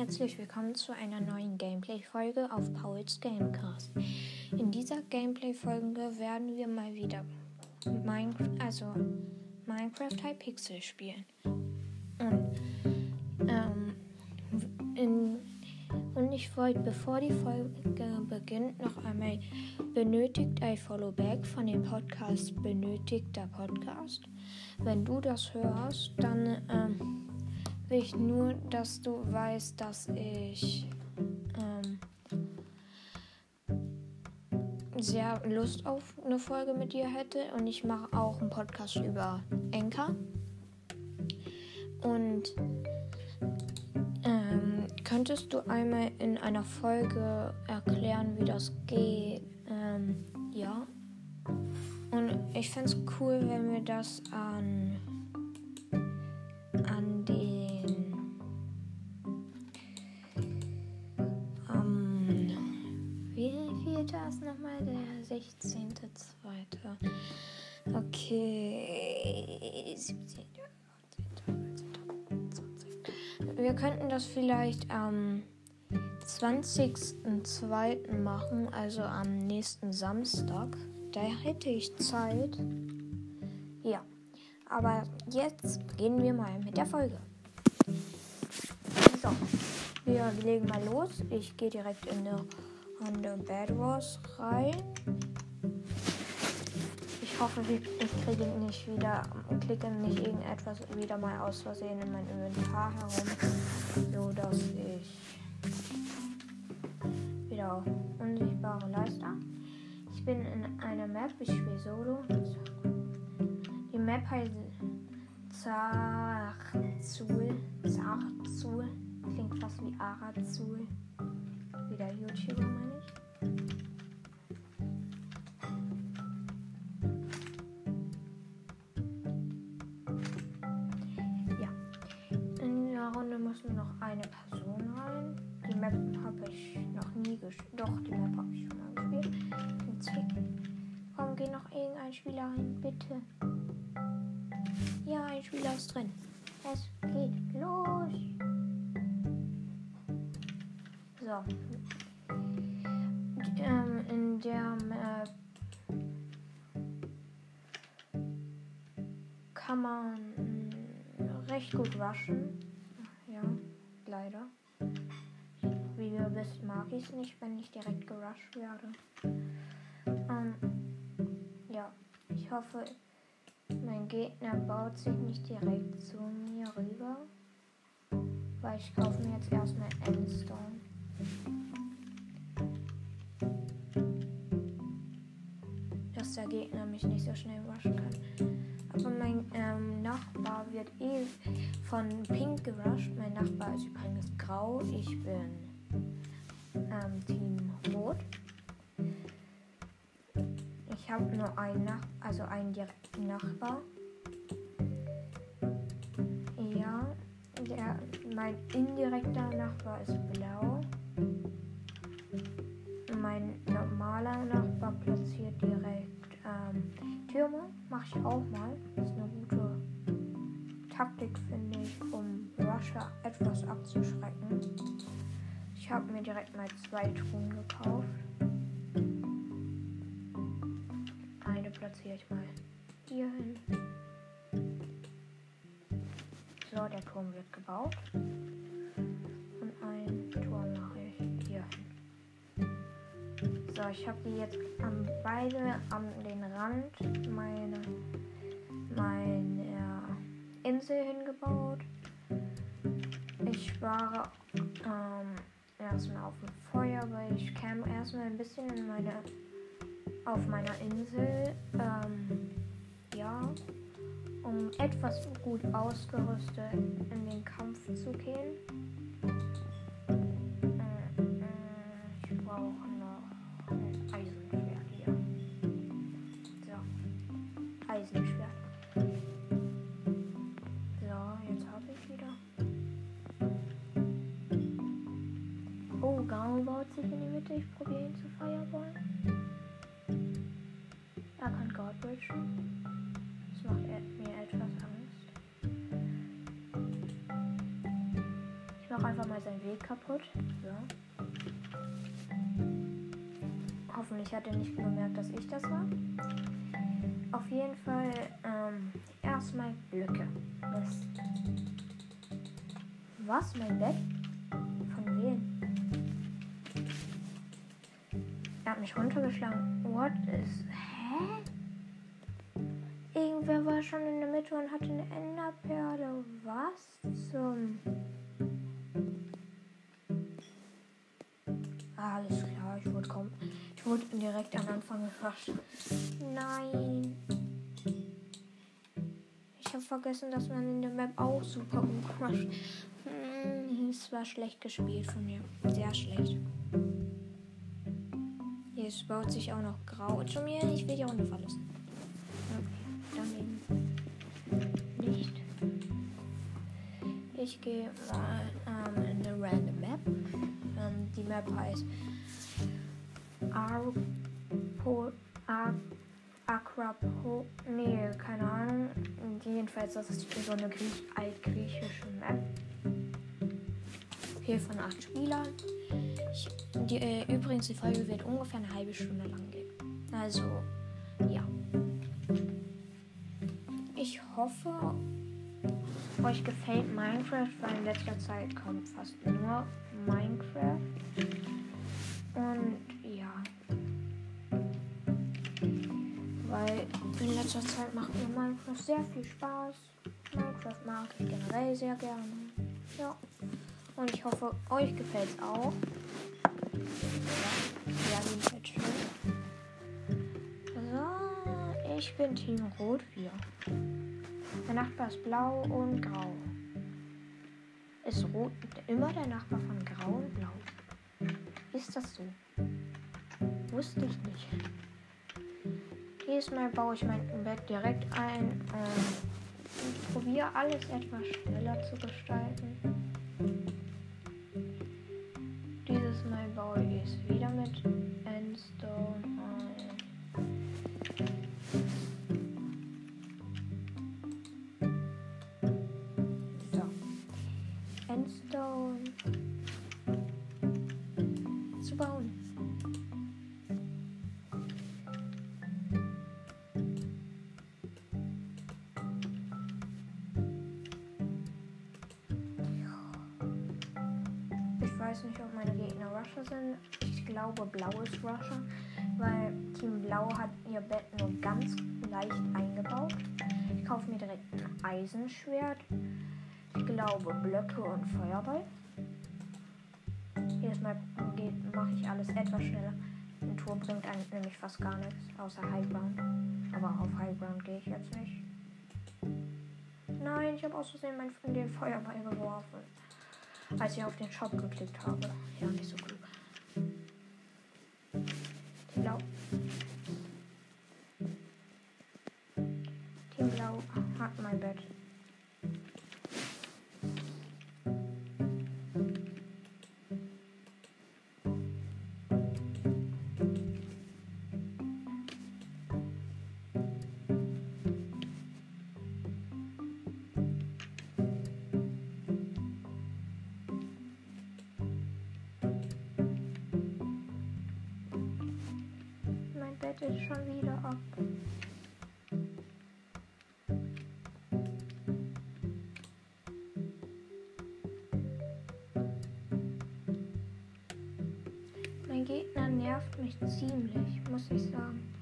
herzlich willkommen zu einer neuen Gameplay-Folge auf Pauls Gamecast. In dieser Gameplay-Folge werden wir mal wieder Minecraft, also Minecraft Hypixel spielen. Und, ähm, in, und ich wollte, bevor die Folge beginnt, noch einmal benötigt ein Followback von dem Podcast Benötigter Podcast. Wenn du das hörst, dann ähm, ich nur, dass du weißt, dass ich ähm, sehr Lust auf eine Folge mit dir hätte und ich mache auch einen Podcast über Enka. Und ähm, könntest du einmal in einer Folge erklären, wie das geht? Ähm, ja. Und ich fände es cool, wenn wir das an nochmal? Der 16.2. Okay. 17. 20. Wir könnten das vielleicht am 20.02. machen, also am nächsten Samstag. Da hätte ich Zeit. Ja, aber jetzt gehen wir mal mit der Folge. So, wir legen mal los. Ich gehe direkt in eine Runde Bad Wars rein. Ich hoffe, ich kriege nicht wieder, klicke nicht irgendetwas wieder mal aus Versehen in mein Inventar herum, so dass ich wieder auf unsichtbare Leister. Ich bin in einer Map, ich spiele Solo. Die Map heißt Zarzul. Zarzul. Klingt fast wie Arazul. Wie der YouTuber, meine ich. Ja. In der Runde muss nur noch eine Person rein. Die Map habe ich noch nie gespielt. Doch, die Map habe ich schon mal gespielt. Den Zwick. Komm, geh noch irgendein Spieler rein, bitte. Recht gut waschen. Ja, leider. Wie ihr wisst, mag ich es nicht, wenn ich direkt gerusht werde. Ähm, ja, ich hoffe, mein Gegner baut sich nicht direkt zu mir rüber. Weil ich kaufe mir jetzt erstmal Endstone. Dass der Gegner mich nicht so schnell waschen Nachbar wird eh von Pink gerusht. Mein Nachbar ist übrigens grau. Ich bin ähm, Team Rot. Ich habe nur einen Nach also einen direkten Nachbar. Ja, der, mein indirekter Nachbar ist blau. Mein normaler Nachbar platziert direkt ähm, Türme. Mache ich auch mal. ist eine gute Taktik, finde ich, um Rusher etwas abzuschrecken. Ich habe mir direkt mal zwei Truhen gekauft. Eine platziere ich mal hier hin. So, der Turm wird gebaut. Und ein Turm mache ich hier hin. So, ich habe jetzt am, beide an den Rand meine Insel hingebaut. Ich spare ähm, erstmal auf dem Feuer, weil ich kam erstmal ein bisschen in meine auf meiner Insel. Ähm, ja, um etwas gut ausgerüstet in den Kampf zu gehen. Kaputt. So. Hoffentlich hat er nicht bemerkt, dass ich das war. Auf jeden Fall ähm, erstmal Blöcke. Das Was? Mein Bett? Von wem? Er hat mich runtergeschlagen. What is. Hä? Irgendwer war schon in der Mitte und hatte eine Enderperle. Was zum. Alles klar, ich wurde kaum. Ich wurde direkt am Anfang gefasst. Nein. Ich habe vergessen, dass man in der Map auch super gut crasht. Hm, es war schlecht gespielt von mir. Sehr schlecht. Jetzt baut sich auch noch grau zu mir. Ich will die Runde verlassen. Ich gehe mal ähm, in eine random Map. Ähm, die Map heißt Arpo, Ar, Akrapo, nee, keine Ahnung. Jedenfalls, das ist so eine Griech, altgriechische Map. Hier von acht Spielern. Ich, die, äh, übrigens, die Folge wird ungefähr eine halbe Stunde lang gehen. Also, ja. Ich hoffe, euch gefällt Minecraft, weil in letzter Zeit kommt fast nur Minecraft. Und ja. Weil in letzter Zeit macht mir Minecraft sehr viel Spaß. Minecraft mag ich generell sehr gerne. Ja. Und ich hoffe, euch gefällt es auch. Ja, ja jedenfalls schön. So, ich bin Team Rot 4. Der Nachbar ist blau und grau. Ist rot immer der Nachbar von grau und blau? Ist das so? Wusste ich nicht. Diesmal baue ich mein Bett direkt ein und probiere alles etwas schneller zu gestalten. Dieses Mal baue ich es wieder mit Endstone Endstone zu bauen. Ich weiß nicht, ob meine Gegner Rusher sind. Ich glaube, blau ist Rusher, weil Team Blau hat ihr Bett nur ganz leicht eingebaut. Ich kaufe mir direkt ein Eisenschwert. Glaube, Blöcke und Feuerball. Jedes Mal mache ich alles etwas schneller. Ein Tour bringt eigentlich nämlich fast gar nichts, außer Highground. Aber auf Highground gehe ich jetzt nicht. Nein, ich habe aus Versehen meinen Freund den Feuerball geworfen. Als ich auf den Shop geklickt habe. Ja, nicht so klug. Team Blau. Team Blau hat mein Bett. Ab. Mein Gegner nervt mich ziemlich, muss ich sagen.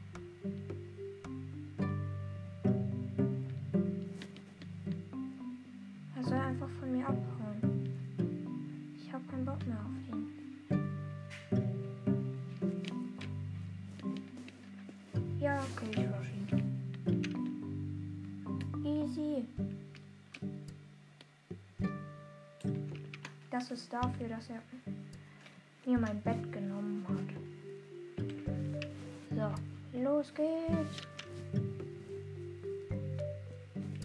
Ist dafür, dass er mir mein Bett genommen hat. So, los geht's.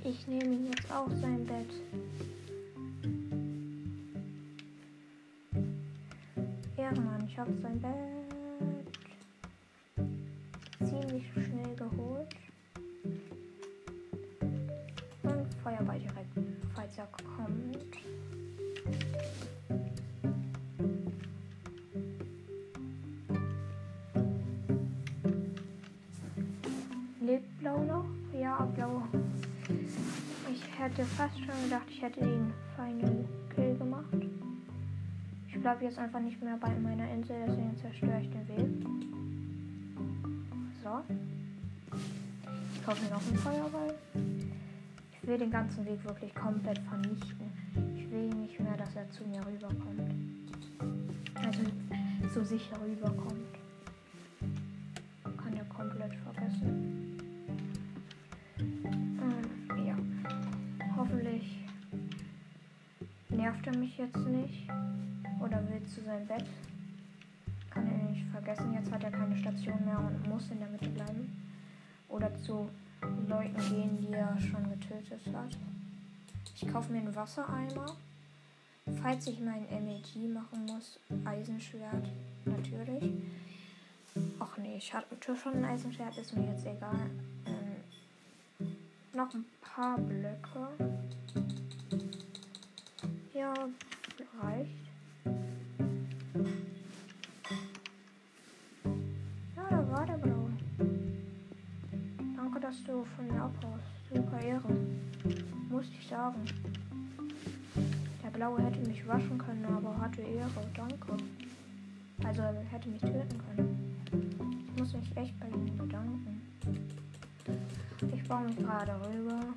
Ich nehme ihm jetzt auch sein Bett. Ehrenmann, ich habe sein Bett ich hätte den Final Kill gemacht. Ich bleibe jetzt einfach nicht mehr bei meiner Insel, deswegen zerstöre ich den Weg. So. Ich kaufe mir noch einen Feuerball. Ich will den ganzen Weg wirklich komplett vernichten. Ich will nicht mehr, dass er zu mir rüberkommt. Also so sicher rüberkommt. Jetzt nicht. Oder will zu seinem Bett. Kann er nicht vergessen. Jetzt hat er keine Station mehr und muss in der Mitte bleiben. Oder zu Leuten gehen, die er schon getötet hat. Ich kaufe mir einen Wassereimer. Falls ich meinen MEG machen muss, Eisenschwert, natürlich. Ach nee, ich hatte schon ein Eisenschwert, ist mir jetzt egal. Ähm, noch ein paar Blöcke. Ja, reicht. Ja, da war der Blaue. Danke, dass du von mir abhaust. Super Ehre. Muss ich sagen. Der Blaue hätte mich waschen können, aber hatte Ehre. Danke. Also er hätte mich töten können. Ich muss mich echt bei ihm bedanken. Ich baue mich gerade rüber.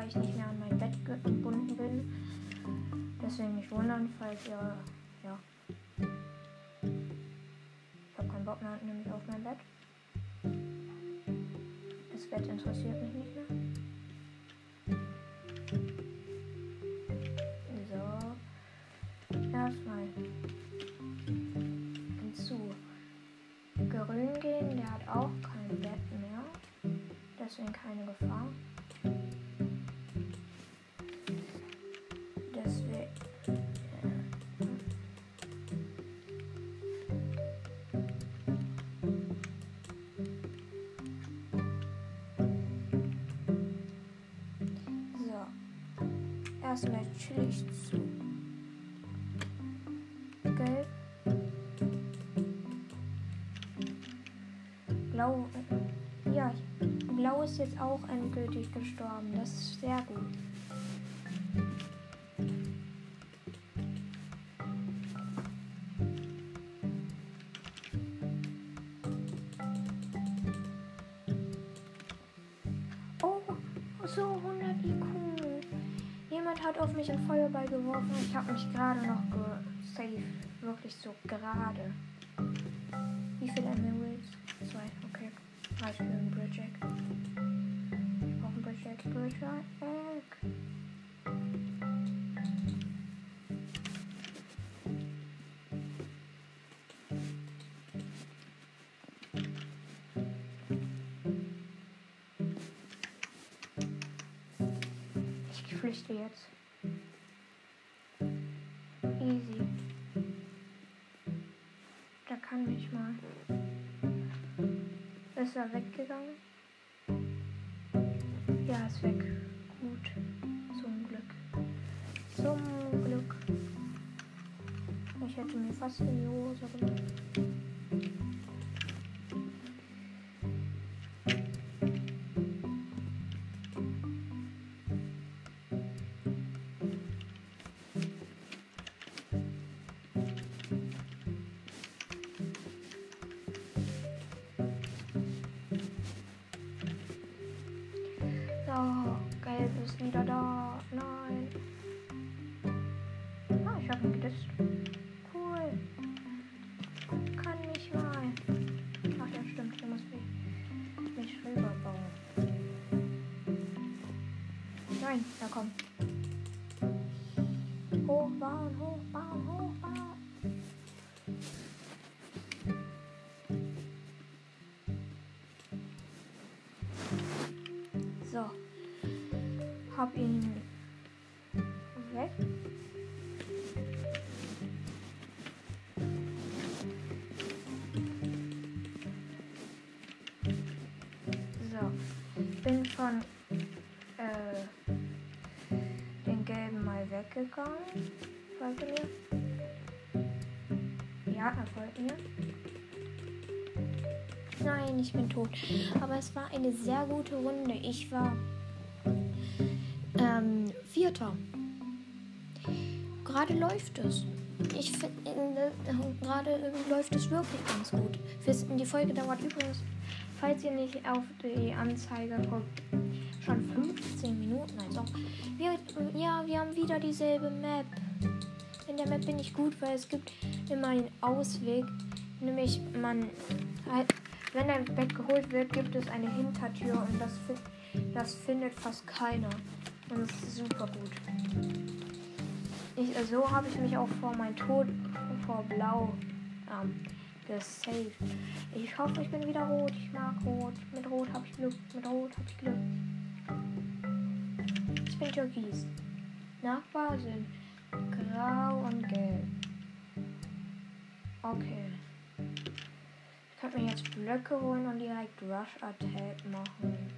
Weil ich nicht mehr an mein Bett gebunden bin. Deswegen nicht wundern, falls ihr. Erstmal chillig zu. Gelb. Blau. Ja, Blau ist jetzt auch endgültig gestorben. Das ist sehr gut. Gerade noch gesaved. Wirklich so gerade. Wie viele Emeralds? Zwei, okay. Reicht für einen Bridgehack. Ich brauche einen Bridgehack. Bridgehack. Ich flüchte jetzt. Ist er weggegangen? Ja, ist weg. Gut. Zum Glück. Zum Glück. Ich hätte mir fast in die Hose gemacht. So. Hab ihn weg. So, bin von äh, den gelben mal weggegangen. Folgt mir? Ja, er folgt mir. Nein, ich bin tot. Aber es war eine sehr gute Runde. Ich war ähm, Vierter. Gerade läuft es. Ich finde, äh, gerade läuft es wirklich ganz gut. Die Folge dauert übrigens, falls ihr nicht auf die Anzeige guckt, schon 15 Minuten. Also, wir, ja, wir haben wieder dieselbe Map. In der Map bin ich gut, weil es gibt immer einen Ausweg. Nämlich, man halt, wenn ein Bett geholt wird, gibt es eine Hintertür und das, das findet fast keiner. Und das ist super gut. Ich, so habe ich mich auch vor meinem Tod vor Blau ähm, gesaved. Ich hoffe, ich bin wieder rot. Ich mag rot. Mit rot habe ich Glück. Mit rot habe ich Glück. Ich bin Türkis. Nachbar sind grau und gelb. Okay. Ich könnte mir jetzt Blöcke holen und direkt Rush Attack machen.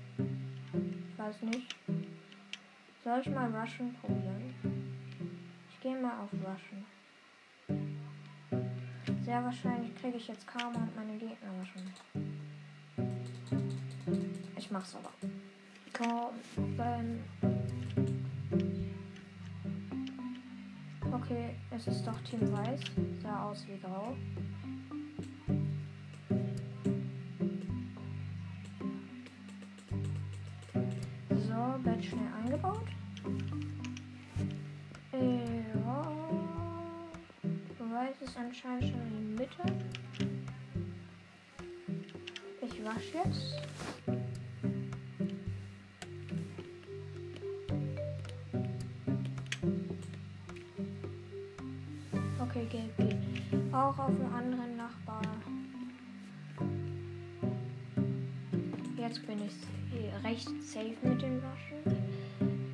Ich weiß nicht. Soll ich mal Rushen probieren? Ich gehe mal auf Rushen. Sehr wahrscheinlich kriege ich jetzt Karma und meine Gegner rushen. Ich mach's aber. Komm, ähm. Okay, es ist doch Team Weiß. Sah aus wie grau. Schnell eingebaut. Äh, ja. Weiß ist anscheinend schon in die Mitte. Ich wasche jetzt. Okay, gelb geht. Auch auf einen anderen Jetzt bin ich recht safe mit dem Waschen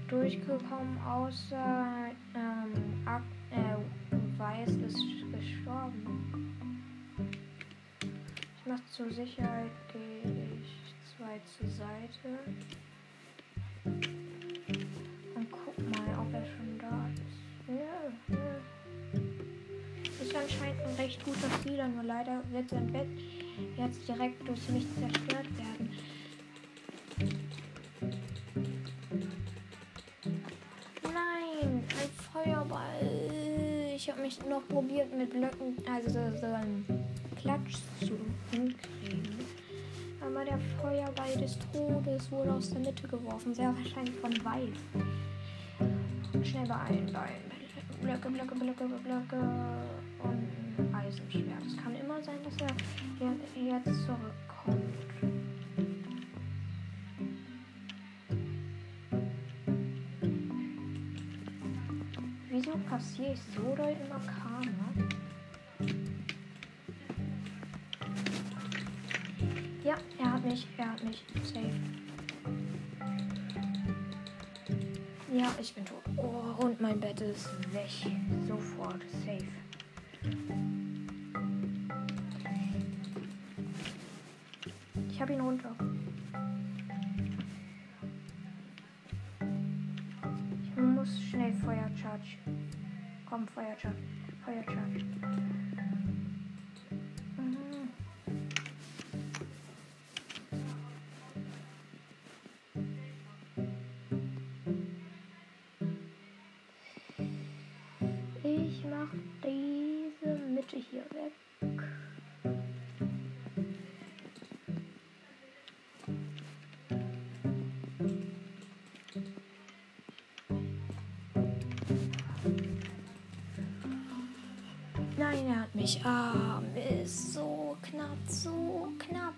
durchgekommen, außer ähm, Ak äh, Weiß ist gestorben. Ich mach zur Sicherheit gehe ich zwei zur Seite. Und guck mal, ob er schon da ist. Ja, ja. Ist anscheinend ein recht guter Spieler, nur leider wird sein Bett jetzt direkt durch mich zerstört ich habe mich noch probiert mit Blöcken, also so, so einen Klatsch zu hinkriegen. Aber der Feuerball des Todes wurde aus der Mitte geworfen, sehr wahrscheinlich von weit. Schnell beeilen, beeilen. Blöcke, Blöcke, Blöcke, Blöcke und Eisenschwert. Es kann immer sein, dass er jetzt zurückkommt. Wieso passiere ich so doll immer Karma? Ja, er hat mich, er hat mich. Safe. Ja, ich bin tot. Oh, und mein Bett ist weg. Sofort. Safe. Mich. Ah, ist so knapp, so knapp.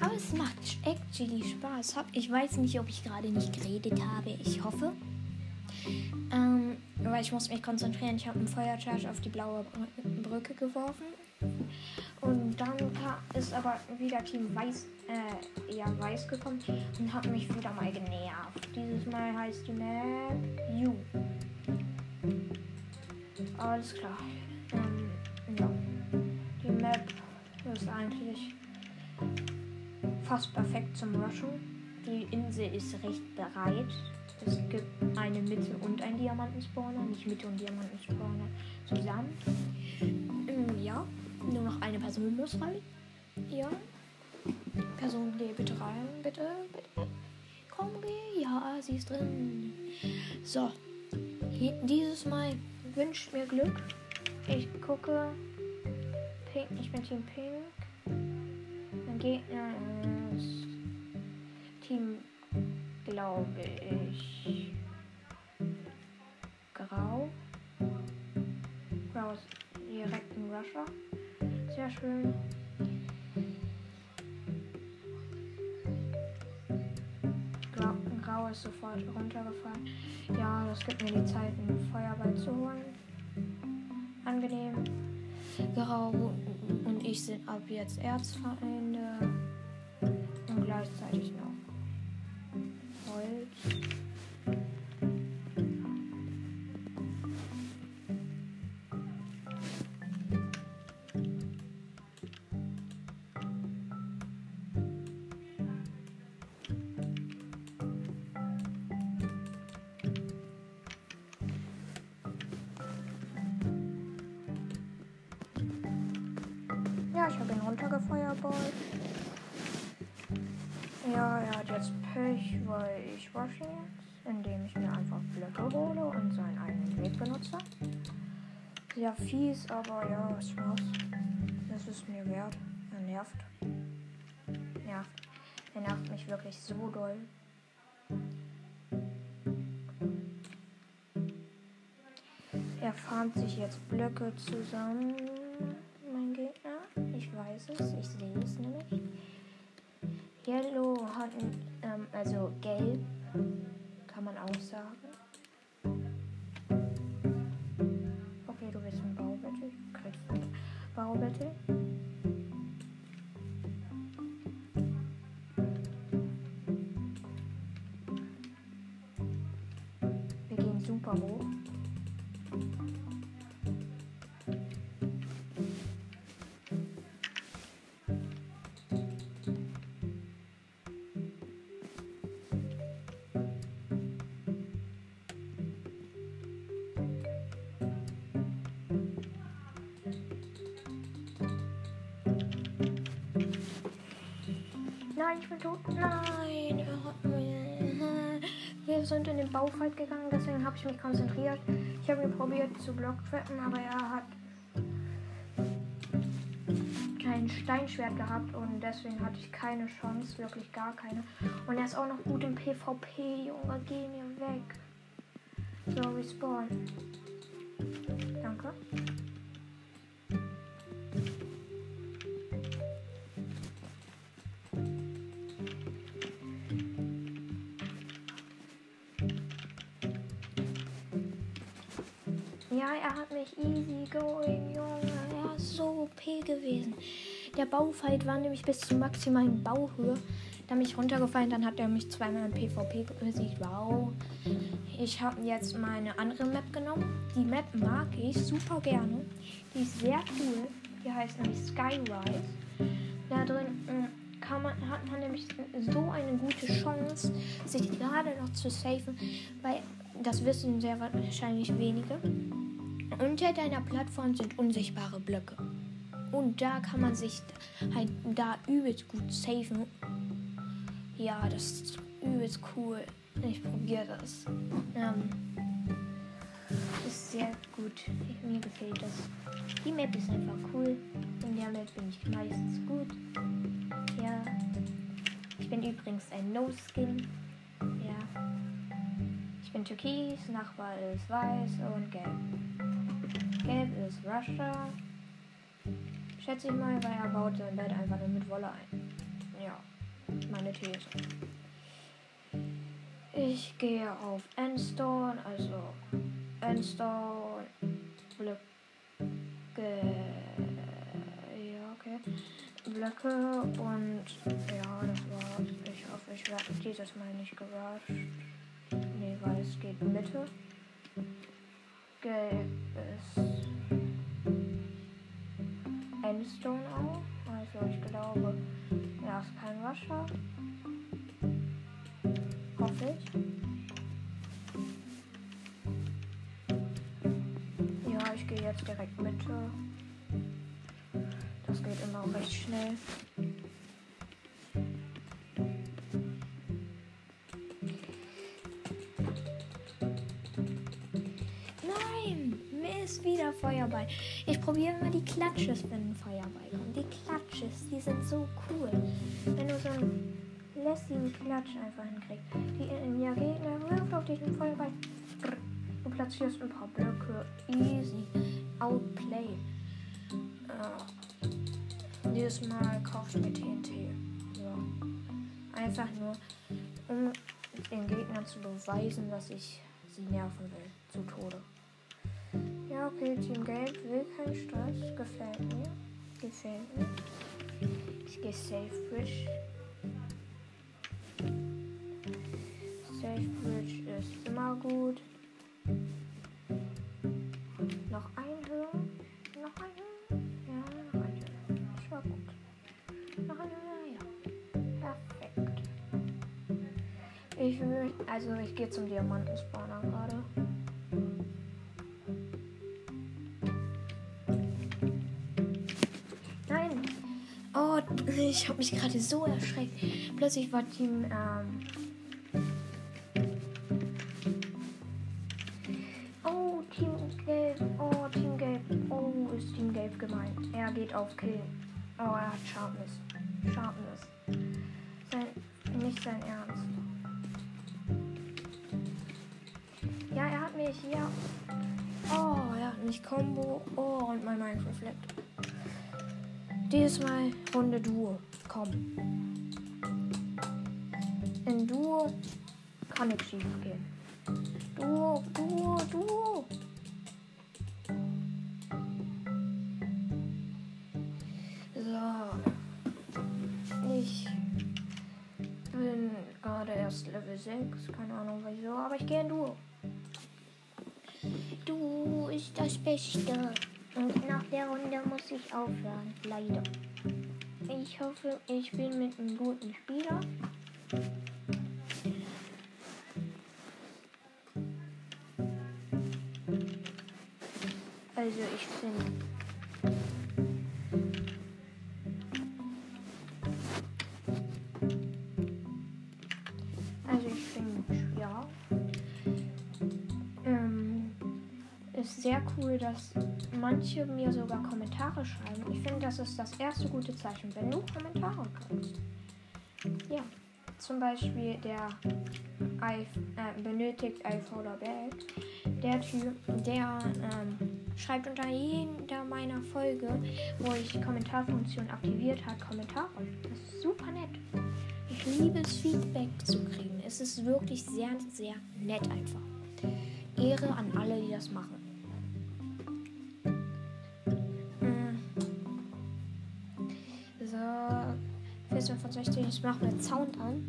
Aber es macht actually Spaß. Ich weiß nicht, ob ich gerade nicht geredet habe. Ich hoffe. Ähm, weil ich muss mich konzentrieren. Ich habe einen Feuercharge auf die blaue Brücke geworfen. Und dann ist aber wieder Team Weiß, äh, eher Weiß gekommen und hat mich wieder mal genervt. Dieses Mal heißt die Map You. Alles klar. Fast perfekt zum Rushen. Die Insel ist recht breit. Es gibt eine Mitte und ein Diamantenspawner, nicht Mitte und Diamantenspawner zusammen. Ähm, ja, nur noch eine Person muss rein. Ja. Person, geh bitte rein, bitte, bitte. Komm, geh. Ja, sie ist drin. So. Dieses Mal wünscht mir Glück. Ich gucke. Pink, ich bin Team Pink. Mein Gegner Team, glaube ich, Grau. Grau ist direkt ein Rusher. Sehr schön. Grau, Grau ist sofort runtergefallen. Ja, das gibt mir die Zeit, einen Feuerball zu holen. Angenehm. Grau und ich sind ab jetzt Erzfeinde. Und gleichzeitig noch Ihn runtergefeuerballt. Ja, er hat jetzt Pech, weil ich wasche jetzt, indem ich mir einfach Blöcke hole und seinen eigenen Weg benutze. Sehr fies, aber ja, was war's. Das ist mir wert. Er nervt. Nervt. Er nervt mich wirklich so doll. Er farmt sich jetzt Blöcke zusammen, es, ich sehe es nämlich. Yellow hat, ähm, also gelb, kann man auch sagen. Okay, du bist ein Baubattle. Du kriegst ein Baubattle. Wir gehen super hoch. Tot. Nein. Wir sind in den Baufight gegangen, deswegen habe ich mich konzentriert. Ich habe ihn probiert zu blocktrappen, aber er hat kein Steinschwert gehabt und deswegen hatte ich keine Chance, wirklich gar keine. Und er ist auch noch gut im PvP, Junge, geh mir weg. So, respawn. Mich easy going, Junge. Er ist so OP gewesen. Der Baufight war nämlich bis zur maximalen Bauhöhe. Da bin ich runtergefallen, dann hat er mich zweimal im PvP besiegt. Wow. Ich habe jetzt meine andere Map genommen. Die Map mag ich super gerne. Die ist sehr cool. Die heißt nämlich Skyrise. Da drin mm, kann man, hat man nämlich so eine gute Chance, sich gerade noch zu safen, weil das wissen sehr wahrscheinlich wenige. Unter deiner Plattform sind unsichtbare Blöcke. Und da kann man sich halt da übelst gut safen. Ja, das ist übelst cool. Ich probiere das. Ähm, ist sehr gut. Mir gefällt das. Die Map ist einfach cool. In der Map bin ich meistens gut. Ja. Ich bin übrigens ein No-Skin. Ja. Bin türkis, Nachbar ist weiß und gelb. Gelb ist Russia. Schätze ich mal, weil er baut sein Bett einfach nur mit Wolle ein. Ja, meine These. Ich gehe auf Endstone, also Endstone, Blöcke okay. Blöcke und ja, das war's. Ich hoffe, ich werde dieses Mal nicht gerusht. Nee, weil es geht Mitte. Gelb ist Endstone auch. Also ich glaube, ja, ist kein Wasser. Hoffe ich. Ja, ich gehe jetzt direkt Mitte. Das geht immer recht schnell. Wieder Feuerball. Ich probiere immer die Klatsches, wenn ein Feuerball kommt. Die Klatsches, die sind so cool. Wenn du so einen lässigen Klatsch einfach hinkriegst. Die in ja, Gegner wirft auf dich einen Feuerball. Du platzierst ein paar Blöcke. Easy. Outplay. Uh, dieses Mal kaufst du mir TNT. Ja. Einfach nur, um den Gegnern zu beweisen, dass ich sie nerven will. Zu Tode. Ja, okay, Team Gelb will keinen Stress. Gefällt mir. Gefällt mir. Ich gehe Safe Bridge. Safe Bridge ist immer gut. Noch ein Höhe. Noch ein Höhe. Ja, noch ein Höhe. Das war gut. Noch ein Höhe, ja. Perfekt. Ich will, also ich gehe zum Diamantenspawner gerade. Ich habe mich gerade so erschreckt. Plötzlich war Team ähm, Oh, Team Gelb. Oh, Team Gelb. Oh, ist Team Gelb gemeint. Er geht auf Kill. Oh, er hat Sharpness. Sharpness. Sein, nicht sein Ernst. Ja, er hat mich. Ja. Oh, er hat mich Combo. Oh, und mein Minecraft leckt. Dieses Mal Runde Duo. Komm. In Duo kann nichts schief gehen. Duo, Duo, Duo. So. Ich bin gerade erst Level 6. Keine Ahnung wieso, aber ich gehe in Duo. Du ist das Beste. Und nach der Runde muss ich aufhören. Leider. Ich hoffe, ich bin mit einem guten Spieler. Also ich bin. Sehr cool, dass manche mir sogar Kommentare schreiben. Ich finde, das ist das erste gute Zeichen, wenn du Kommentare kriegst. Ja, zum Beispiel der I, äh, benötigt I Follow. Der Typ, der ähm, schreibt unter jeder meiner Folge, wo ich Kommentarfunktion aktiviert habe, Kommentare. Das ist super nett. Ich liebe es, Feedback zu kriegen. Es ist wirklich sehr, sehr nett einfach. Ehre an alle, die das machen. 14 von 16. Ich mache mir Sound an.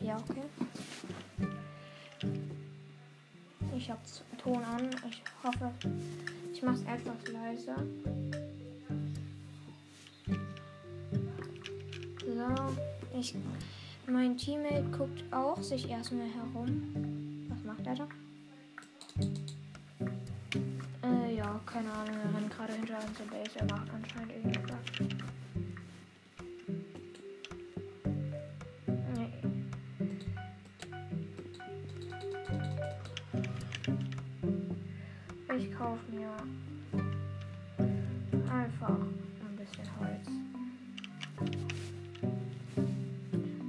Ja, okay. Ich habe Ton an. Ich hoffe, ich mache es etwas leiser. So, ich, mein Teammate guckt auch sich erstmal herum. Was macht er da? Äh, ja, keine Ahnung. Er rennt gerade hinter unserer Base. Er macht anscheinend irgendwas. Einfach ein bisschen Holz.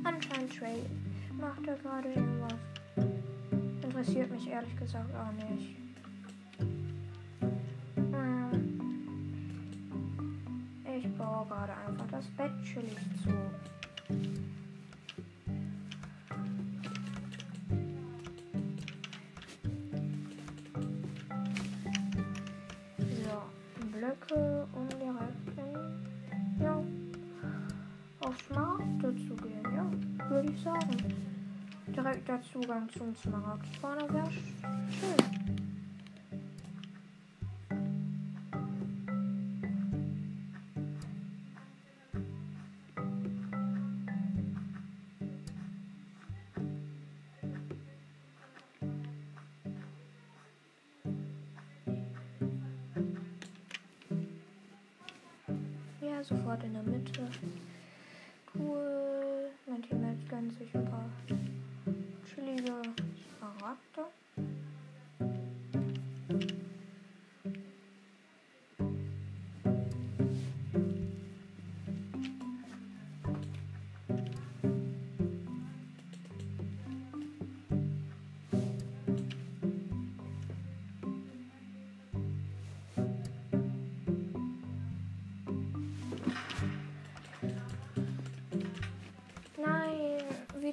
Anscheinend Trade. Macht er gerade irgendwas? Interessiert mich ehrlich gesagt auch nicht. Hm. Ich baue gerade einfach das Bett chillig zu. Direkter Zugang zum Smaragdspawner wäre schön. sofort in der Mitte. Cool. Mein Teammate gönnt sich ein paar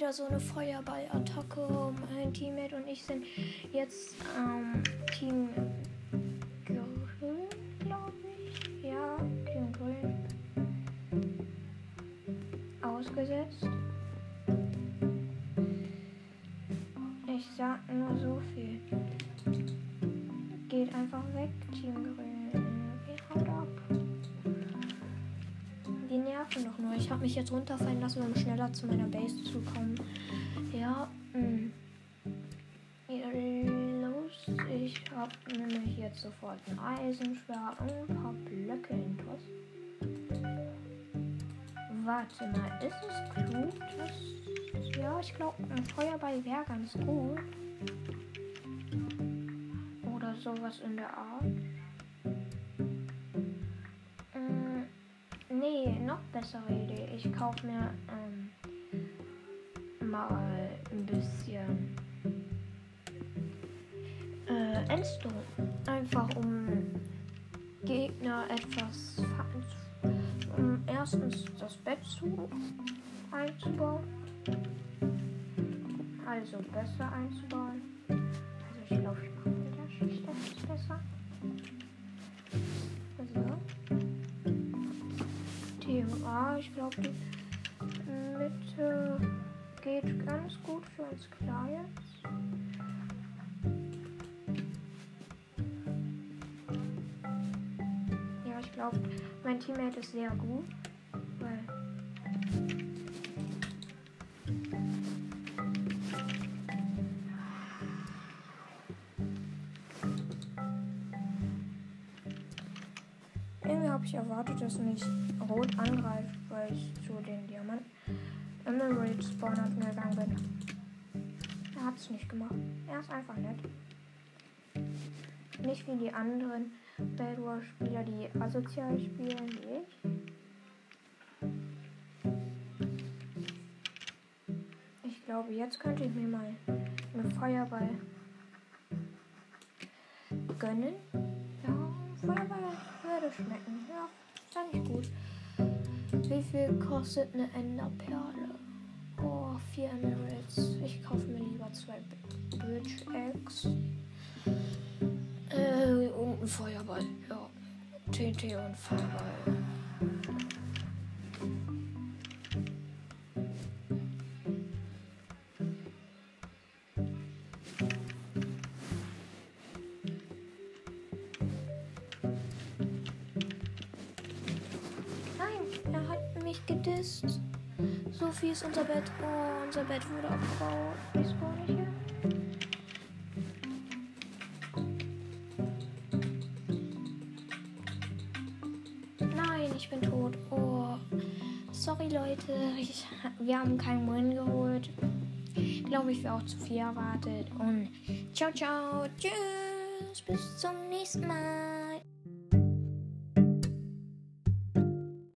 wieder so eine Feuerballattacke. Mein Teammate und ich sind jetzt ähm, Team Grün, glaube ich. Ja, Team Grün. Ausgesetzt. Ich sag nur so viel. Geht einfach weg, Team Grün. Nerven doch nur. Ich habe mich jetzt runterfallen lassen, um schneller zu meiner Base zu kommen. Ja, mh. Hm. Los, ich habe nämlich jetzt sofort ein Eisenschwert und ein paar Blöcke intus. Warte mal, ist es klug? Das, ja, ich glaube, ein Feuerball wäre ganz gut. Oder sowas in der Art. Bessere Idee. Ich kaufe mir ähm, mal ein bisschen äh, Endstone. Einfach um Gegner etwas um erstens das Bett zu einzubauen. Also besser einzubauen. Also ich glaube, ich mache wieder Schicht etwas besser. Ich glaube, die Mitte geht ganz gut für uns Clients. Ja, ich glaube, mein Teammate ist sehr gut. Weil Irgendwie habe ich erwartet, dass mich Rot angreift, Emerald Spawner gegangen bin. Er hat es nicht gemacht. Er ist einfach nett. Nicht wie die anderen Bad War Spieler, die asozial spielen wie ich. Ich glaube, jetzt könnte ich mir mal einen Feuerball gönnen. Ja, Feuerball würde schmecken. Ja, fand ich gut. Wie viel kostet eine Enderperle? Oh, vier Emeralds. Ich kaufe mir lieber zwei Bridge Eggs. Äh, und ein Feuerball. Ja. TNT und Feuerball. Ist unser Bett? Oh, unser Bett wurde abgebaut. Spawn nicht hier. Nein, ich bin tot. Oh. Sorry, Leute. Ich, wir haben keinen Win geholt. Glaube ich, wir auch zu viel erwartet. Und ciao, ciao. Tschüss. Bis zum nächsten Mal.